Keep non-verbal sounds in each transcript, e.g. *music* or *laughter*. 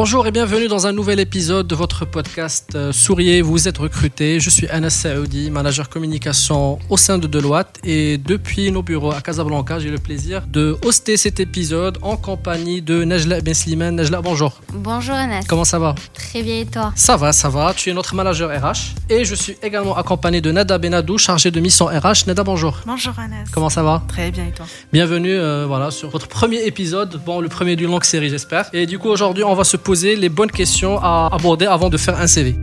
Bonjour et bienvenue dans un nouvel épisode de votre podcast euh, Souriez, vous êtes recruté. Je suis Anas Saoudi, manager communication au sein de Deloitte et depuis nos bureaux à Casablanca, j'ai le plaisir de hoster cet épisode en compagnie de Najla Ben Slimane. Najla, bonjour. Bonjour Anas. Comment ça va? Très bien et toi? Ça va, ça va. Tu es notre manager RH et je suis également accompagné de Nada Benadou, chargé de mission RH. Nada, bonjour. Bonjour Anas. Comment ça va? Très bien et toi? Bienvenue euh, voilà, sur votre premier épisode, bon, le premier d'une longue série j'espère. Et du coup aujourd'hui on va se poser les bonnes questions à aborder avant de faire un CV.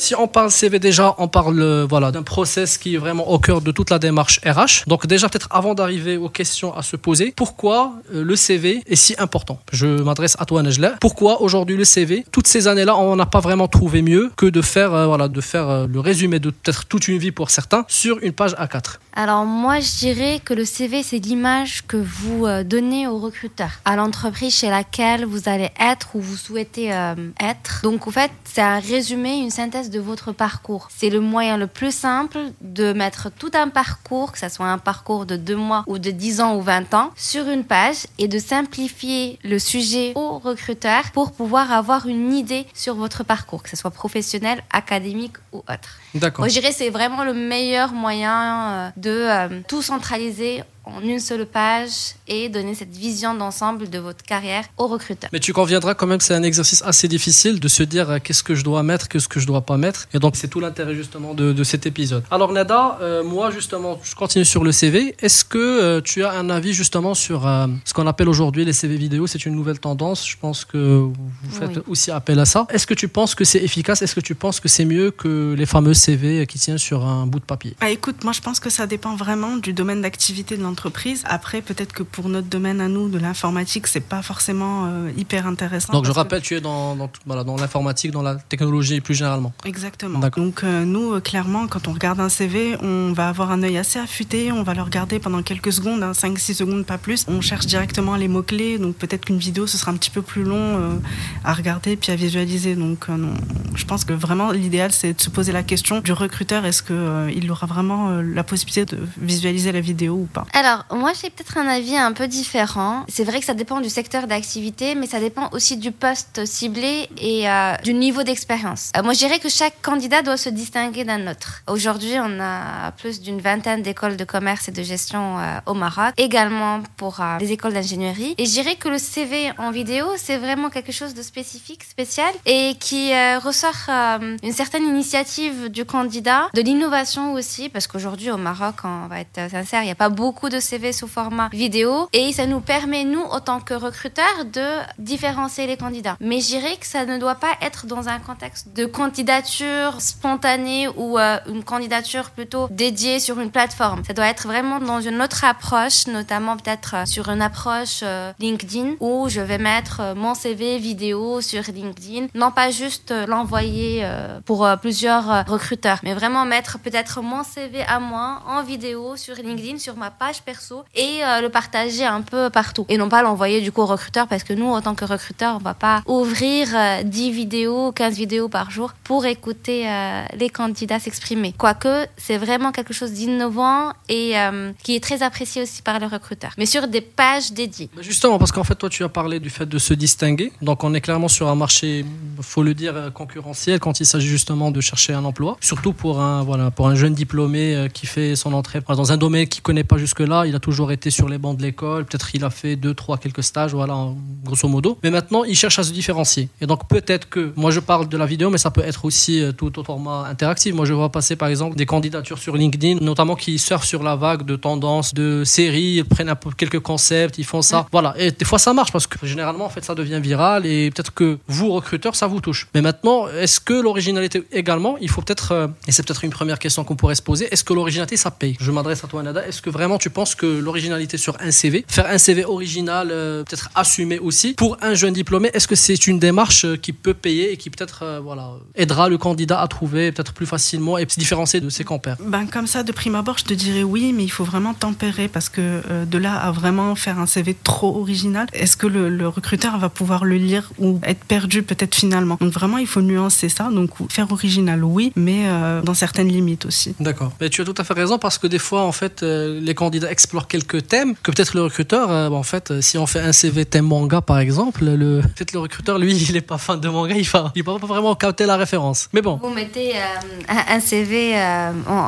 Si on parle CV déjà, on parle euh, voilà, d'un process qui est vraiment au cœur de toute la démarche RH. Donc déjà peut-être avant d'arriver aux questions à se poser, pourquoi euh, le CV est si important? Je m'adresse à toi Najla. Pourquoi aujourd'hui le CV Toutes ces années-là, on n'a pas vraiment trouvé mieux que de faire, euh, voilà, de faire le résumé de peut-être toute une vie pour certains sur une page A4. Alors moi je dirais que le CV c'est l'image que vous donnez au recruteur, à l'entreprise chez laquelle vous allez être ou vous souhaitez être. Donc en fait c'est un résumé, une synthèse de votre parcours. C'est le moyen le plus simple de mettre tout un parcours, que ce soit un parcours de deux mois ou de 10 ans ou 20 ans, sur une page et de simplifier le sujet au recruteur pour pouvoir avoir une idée sur votre parcours, que ce soit professionnel, académique ou autre. D'accord. Moi, je dirais que c'est vraiment le meilleur moyen euh, de euh, tout centraliser en une seule page et donner cette vision d'ensemble de votre carrière au recruteur. Mais tu conviendras quand même que c'est un exercice assez difficile de se dire euh, qu'est-ce que je dois mettre, qu'est-ce que je dois pas mettre. Et donc c'est tout l'intérêt justement de, de cet épisode. Alors Nada, euh, moi justement, je continue sur le CV. Est-ce que euh, tu as un avis justement sur euh, ce qu'on appelle aujourd'hui les CV vidéo? C'est une nouvelle tendance. Je pense que vous faites Oui. aussi appel à ça. Est-ce que tu penses que c'est efficace? Est-ce que tu penses que c'est mieux que les fameux CV qui tiennent sur un bout de papier? Ah, écoute, moi je pense que ça dépend vraiment du domaine d'activité de l'entreprise. Après, peut-être que pour notre domaine à nous, de l'informatique, c'est pas forcément euh, hyper intéressant. Donc je que- rappelle, tu es dans, dans, tout- voilà, dans l'informatique, dans la technologie plus généralement. Exactement. Donc euh, nous, euh, clairement, quand on regarde un CV, on va avoir un œil assez affûté, on va le regarder pendant quelques secondes, 5-6 secondes, pas plus. On cherche directement les mots-clés, donc peut-être qu'une vidéo, ce sera un petit peu plus long à regarder puis à visualiser. Donc non. je pense que vraiment, l'idéal, c'est de se poser la question du recruteur, est-ce qu'il aura vraiment la possibilité de visualiser la vidéo ou pas Alors, moi, j'ai peut-être un avis un peu différent. C'est vrai que ça dépend du secteur d'activité, mais ça dépend aussi du poste ciblé et euh, du niveau d'expérience. Euh, moi, je dirais que chaque candidat doit se distinguer d'un autre. Aujourd'hui, on a plus d'une vingtaine d'écoles de commerce et de gestion euh, au Maroc, également pour des écoles d'ingénierie. Et je dirais que le CV en vidéo, c'est vraiment quelque chose de spécifique, spécial, et qui ressort une certaine initiative du candidat, de l'innovation aussi, parce qu'aujourd'hui au Maroc, on va être sincère, il n'y a pas beaucoup de CV sous format vidéo, et ça nous permet, nous, en tant que recruteurs, de différencier les candidats. Mais je dirais que ça ne doit pas être dans un contexte de candidature spontanée ou euh, une candidature plutôt dédiée sur une plateforme. Ça doit être vraiment dans une autre approche, notamment peut-être euh, sur une approche euh, LinkedIn, où je vais mettre mon CV vidéo sur LinkedIn, non pas juste l'envoyer pour plusieurs recruteurs, mais vraiment mettre peut-être mon CV à moi en vidéo sur LinkedIn, sur ma page perso, et euh, le partager un peu partout. Et non pas l'envoyer du coup au recruteur, parce que nous, en tant que recruteurs, on va pas ouvrir euh, 10 vidéos, 15 vidéos par jour pour écouter euh, les candidats s'exprimer. Quoique, c'est vraiment quelque chose d'innovant et euh, qui est très apprécié aussi par le recruteur. Mais sur des pages dédiées. Bah, Justement, parce qu'en fait, toi, tu as parlé du fait de se distinguer. Donc, on est clairement sur un marché, faut le dire, concurrentiel quand il s'agit justement de chercher un emploi. Surtout pour un, voilà, pour un jeune diplômé qui fait son entrée dans un domaine qu'il connaît pas jusque-là. Il a toujours été sur les bancs de l'école. Peut-être il a fait deux, trois, quelques stages, voilà, grosso modo. Mais maintenant, il cherche à se différencier. Et donc, peut-être que, moi, je parle de la vidéo, mais ça peut être aussi euh, tout au format interactif. Moi, je vois passer, par exemple, des candidatures sur LinkedIn, notamment qui surfent sur la vague de tendances, de séries, ils prennent un peu quelques concepts, ils font ça. Voilà. Et des fois, ça marche parce que généralement, en fait, ça devient viral et peut-être que vous, recruteurs, ça vous touche. Mais maintenant, est-ce que l'originalité également, il faut peut-être, euh, et c'est peut-être une première question qu'on pourrait se poser, est-ce que l'originalité, ça paye? Je m'adresse à toi, Nada. Est-ce que vraiment tu penses pense que l'originalité sur un CV, faire un CV original, euh, peut-être assumé aussi, pour un jeune diplômé, est-ce que c'est une démarche euh, qui peut payer et qui peut-être euh, voilà, aidera le candidat à trouver peut-être plus facilement et se différencier de ses compères? Ben, Comme ça, de prime abord, je te dirais oui, mais il faut vraiment tempérer parce que de là à vraiment faire un CV trop original, est-ce que le, le, recruteur va pouvoir le lire ou être perdu peut-être finalement? Donc vraiment, il faut nuancer ça. Donc faire original, oui, mais dans certaines limites aussi. D'accord. Mais tu as tout à fait raison parce que des fois, en fait, les candidats explorent quelques thèmes que peut-être le recruteur, en fait, si on fait un CV thème manga par exemple, le, peut-être le recruteur, lui, *laughs* il n'est pas fan de manga, il va, il va pas vraiment capter la référence. Mais bon. Vous mettez un CV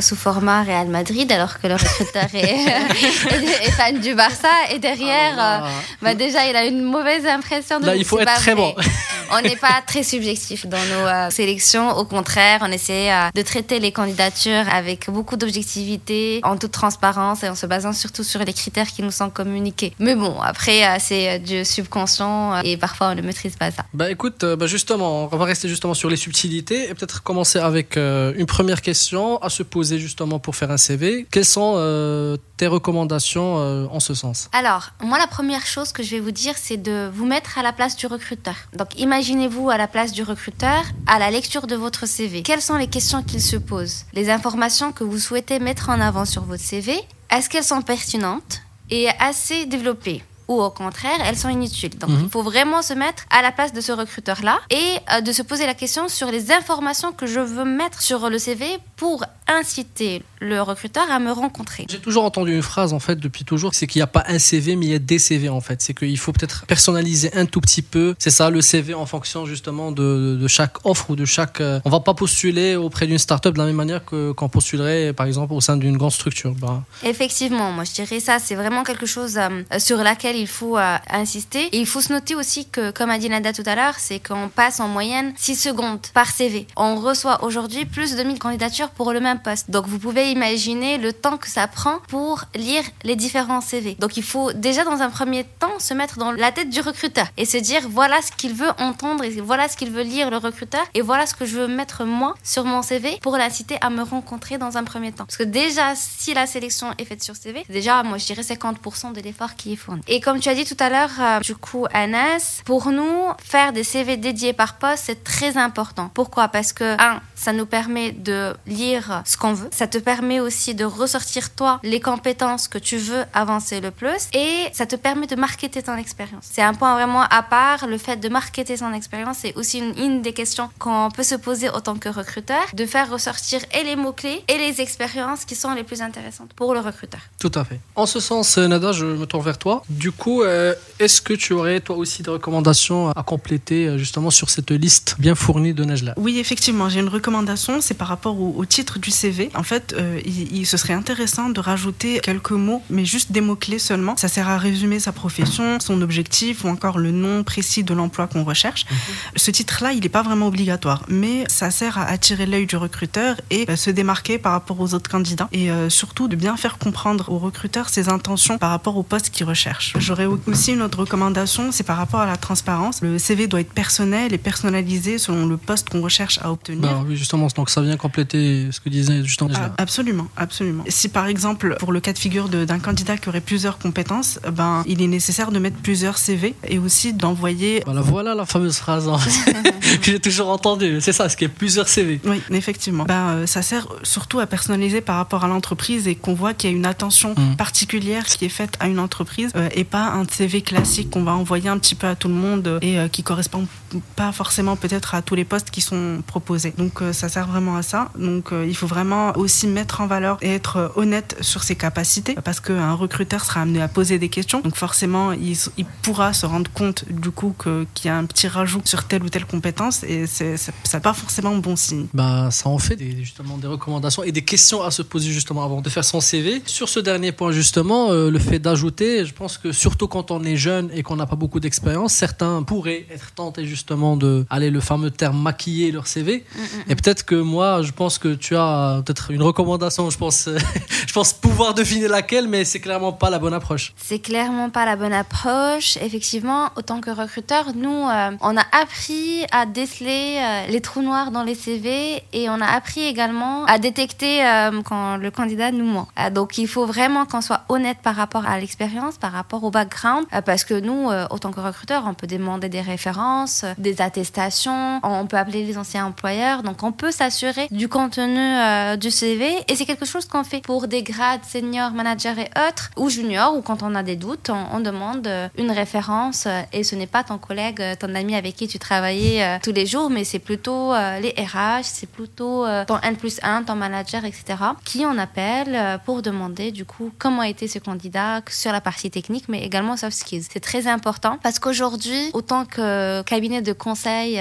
sous format Real Madrid alors que le recruteur est, *laughs* fan du Barça et derrière, ah bah, déjà, il a une mauvaise impression de Là, il faut être très bon. *laughs* on n'est pas très subjectif dans nos sélections. Au contraire, on essaie de traiter les candidatures avec beaucoup d'objectivité, en toute transparence et en se surtout sur les critères qui nous sont communiqués. Mais bon, après, euh, c'est euh, du subconscient euh, et parfois on ne maîtrise pas ça. Bah écoute, bah justement, on va rester justement sur les subtilités et peut-être commencer avec une première question à se poser justement pour faire un CV. Quelles sont tes recommandations en ce sens? Alors, moi, la première chose que je vais vous dire, c'est de vous mettre à la place du recruteur. Donc, imaginez-vous à la place du recruteur à la lecture de votre CV. Quelles sont les questions qu'il se pose? Les informations que vous souhaitez mettre en avant sur votre CV, est-ce qu'elles sont pertinentes et assez développées? Ou au contraire, elles sont inutiles. Donc, mhm. il faut vraiment se mettre à la place de ce recruteur-là et euh, de se poser la question sur les informations que je veux mettre sur le CV pour inciter le recruteur à me rencontrer. J'ai toujours entendu une phrase en fait depuis toujours, c'est qu'il n'y a pas un CV mais il y a des CV en fait. C'est qu'il faut peut-être personnaliser un tout petit peu. C'est ça le CV en fonction justement de, de chaque offre ou de chaque. On euh, on va pas postuler auprès d'une start-up de la même manière que qu'on postulerait par exemple au sein d'une grande structure. Bah. Effectivement, moi je dirais ça, c'est vraiment quelque chose euh, sur laquelle il faut euh, insister. Et il faut se noter aussi que, comme a dit Nada tout à l'heure, c'est qu'on passe en moyenne 6 secondes par CV. On reçoit aujourd'hui plus de 1000 candidatures pour le même poste. Donc vous pouvez imaginer le temps que ça prend pour lire les différents CV. Donc il faut déjà dans un premier temps se mettre dans la tête du recruteur et se dire voilà ce qu'il veut entendre et voilà ce qu'il veut lire le recruteur et voilà ce que je veux mettre moi sur mon CV pour l'inciter à me rencontrer dans un premier temps. Parce que déjà si la sélection est faite sur CV, déjà moi je dirais 50% de l'effort qui est fourni. Et comme tu as dit tout à l'heure, euh, du coup Anas, pour nous faire des CV dédiés par poste c'est très important. Pourquoi? Parce que un, ça nous permet de lire ce qu'on veut. Ça te permet aussi de ressortir toi les compétences que tu veux avancer le plus et ça te permet de marketer ton expérience. C'est un point vraiment à part, le fait de marketer son expérience, c'est aussi une, des questions qu'on peut se poser en tant que recruteur, de faire ressortir et les mots-clés et les expériences qui sont les plus intéressantes pour le recruteur. Tout à fait. En ce sens, Nada, je me tourne vers toi. Du coup, euh, est-ce que tu aurais toi aussi des recommandations à compléter euh, justement sur cette liste bien fournie de Nejla Oui, effectivement, j'ai une recommandation, c'est par rapport au, titre du CV. En fait, euh, il, se serait intéressant de rajouter quelques mots, mais juste des mots-clés seulement. Ça sert à résumer sa profession, son objectif ou encore le nom précis de l'emploi qu'on recherche. Mhm. Ce titre-là, il n'est pas vraiment obligatoire, mais ça sert à attirer l'œil du recruteur et se démarquer par rapport aux autres candidats et surtout de bien faire comprendre au recruteur ses intentions par rapport au poste qu'il recherche. J'aurais aussi une autre recommandation, c'est par rapport à la transparence. Le CV doit être personnel et personnalisé selon le poste qu'on recherche à obtenir. Bah oui, justement, donc ça vient compléter ce que disait justement ah, Absolument, absolument. Si par exemple, pour le cas de figure d'un candidat qui aurait plusieurs compétences, ben, il est nécessaire de mettre plusieurs CV et aussi d'envoyer. Voilà, voilà la fameuse phrase hein, que *laughs* *laughs* j'ai toujours entendue. C'est ça, ce qui est plusieurs CV. Oui, effectivement. Ben, euh, ça sert surtout à personnaliser par rapport à l'entreprise et qu'on voit qu'il y a une attention mmh. particulière qui est faite à une entreprise euh, et pas un CV classique qu'on va envoyer un petit peu à tout le monde et euh, qui correspond pas forcément peut-être à tous les postes qui sont proposés. Donc euh, ça sert vraiment à ça. Donc euh, il faut vraiment aussi mettre en valeur et être honnête sur ses capacités parce qu'un recruteur sera amené à poser des questions. Donc forcément il, il pourra se rendre compte du coup qu'il y a un petit rajout sur telle ou telle compétence et c'est, ça pas forcément bon signe. Bah ça en fait des, justement des recommandations et des questions à se poser justement avant de faire son CV. Sur ce dernier point justement, le fait d'ajouter, je pense que surtout quand on est jeune et qu'on n'a pas beaucoup d'expérience, certains pourraient être tentés justement de aller le fameux terme maquiller leur CV. Mm, mm, mm. Et peut-être que moi, je pense que tu as peut-être une recommandation, je pense, *laughs* je pense pouvoir deviner laquelle, mais c'est clairement pas la bonne approche. C'est clairement pas la bonne approche. Effectivement, autant que recruteur, nous, euh, on a appris à déceler euh, les trous noirs dans les CV et on a appris également à détecter euh, quand le candidat nous ment. donc, il faut vraiment qu'on soit honnête par rapport à l'expérience, par rapport au background, parce que nous, autant que recruteur, on peut demander des références, des attestations, on peut appeler les anciens employeurs, donc on peut s'assurer du contenu du CV et c'est quelque chose qu'on fait pour des grades seniors, managers et autres, ou juniors, ou quand on a des doutes, on, demande une référence et ce n'est pas ton collègue, ton ami avec qui tu travaillais tous les jours, mais c'est plutôt les RH, c'est plutôt ton N plus 1, ton manager, etc., qui on appelle pour demander du coup comment été ce candidat sur la partie technique, mais également soft skills. C'est très important parce qu'aujourd'hui, autant que cabinet de conseil,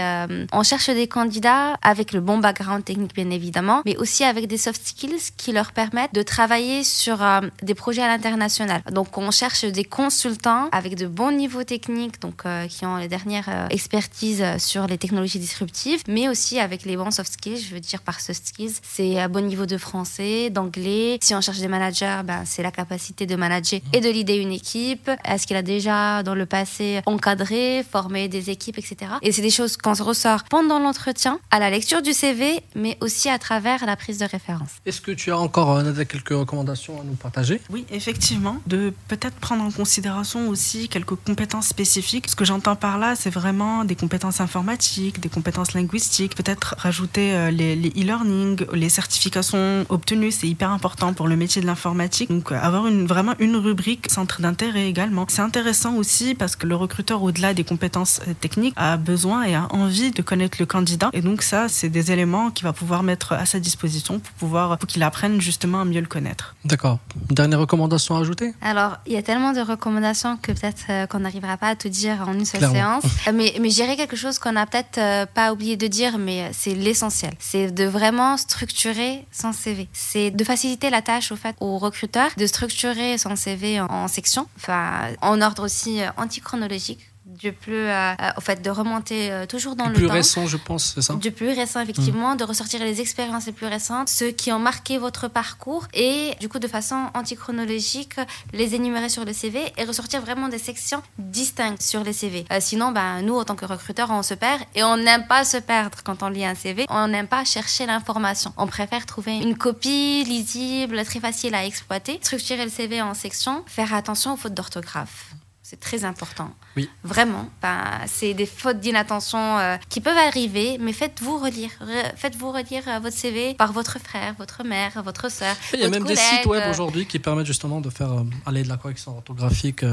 on cherche des candidats avec le bon background technique, bien évidemment, mais aussi avec des soft skills qui leur permettent de travailler sur euh, des projets à l'international. Donc on cherche des consultants avec de bons niveaux techniques, donc euh, qui ont les dernières euh, expertises sur les technologies disruptives, mais aussi avec les bons soft skills. Je veux dire par soft skills, c'est un bon niveau de français, d'anglais. Si on cherche des managers, ben, c'est la capacité de manager et de leader une équipe. Est-ce qu'il a déjà dans le passé encadré, formé des équipes, etc. Et c'est des choses qu'on ressort pendant l'entretien, à la lecture du CV, mais aussi à travers la prise de référence. Est-ce que tu as encore quelques recommandations à nous partager? Oui, effectivement, de peut-être prendre en considération aussi quelques compétences spécifiques. Ce que j'entends par là, c'est vraiment des compétences informatiques, des compétences linguistiques, peut-être rajouter euh, les e-learning, les, certifications obtenues, c'est hyper important pour le métier de l'informatique. Donc euh, avoir une, vraiment une rubrique centre d'intérêt également. C'est intéressant aussi parce que le recruteur, au-delà des compétences euh, techniques, a besoin et a envie de connaître le candidat. Et donc ça, c'est des éléments qu'il va pouvoir mettre à sa disposition pour pouvoir, pour qu'il apprenne justement à mieux le connaître. D'accord. Dernière recommandation à ajouter? Alors, il y a tellement de recommandations que peut-être euh, qu'on n'arrivera pas à tout dire en une seule séance. *laughs* Euh, mais, dirais quelque chose qu'on n'a peut-être euh, pas oublié de dire, mais c'est l'essentiel. C'est de vraiment structurer son CV. C'est de faciliter la tâche au fait au recruteur de structurer son CV en, en sections, enfin en ordre aussi antichronologique du plus, euh, euh, au fait, de remonter euh, toujours dans le, le plus récent, je pense, c'est ça? Du plus récent, effectivement, mm. de ressortir les expériences les plus récentes, ceux qui ont marqué votre parcours, et du coup, de façon antichronologique, les énumérer sur le CV et ressortir vraiment des sections distinctes sur les CV. sinon, ben, nous, en tant que recruteurs, on se perd, et on n'aime pas se perdre quand on lit un CV, on n'aime pas chercher l'information. On préfère trouver une copie lisible, très facile à exploiter, structurer le CV en sections, faire attention aux fautes d'orthographe. C'est très important. Oui. Vraiment. Ben, c'est des fautes d'inattention euh, qui peuvent arriver, mais faites-vous relire. faites-vous relire euh, votre CV par votre frère, votre mère, votre soeur. Il y a même des sites web aujourd'hui qui permettent justement de faire euh, aller de la correction orthographique.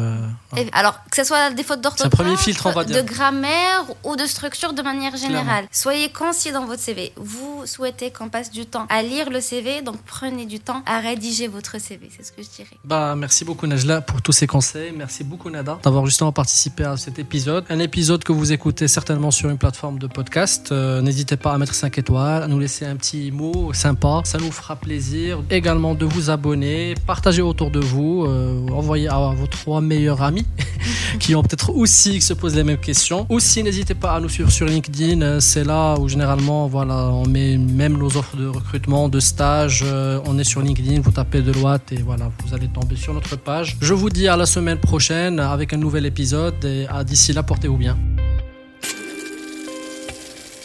alors, que ce soit des fautes d'orthographe, de grammaire ou de structure de manière générale. Soyez concis dans votre CV. Vous souhaitez qu'on passe du temps à lire le CV, donc prenez du temps à rédiger votre CV. C'est ce que je dirais. Bah, merci beaucoup Najla pour tous ces conseils. Merci beaucoup Nada d'avoir justement participé à cet épisode. Un épisode que vous écoutez certainement sur une plateforme de podcast. Euh, n'hésitez pas à mettre 5 étoiles, à nous laisser un petit mot sympa. Ça nous fera plaisir également de vous abonner, partager autour de vous, euh, envoyer à vos trois meilleurs amis *laughs* qui ont peut-être aussi qui se posent les mêmes questions. Aussi, n'hésitez pas à nous suivre sur LinkedIn. Euh, c'est là où généralement, voilà, on met même nos offres de recrutement, de stage. on est sur LinkedIn, vous tapez Deloitte et voilà, vous allez tomber sur notre page. Je vous dis à la semaine prochaine avec un nouvel épisode d'ici là, portez-vous bien.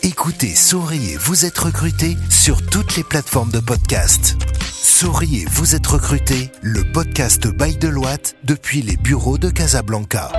Écoutez Souriez, vous êtes recruté sur toutes les plateformes de podcast. Souriez, vous êtes recruté, le podcast by Deloitte depuis les bureaux de Casablanca.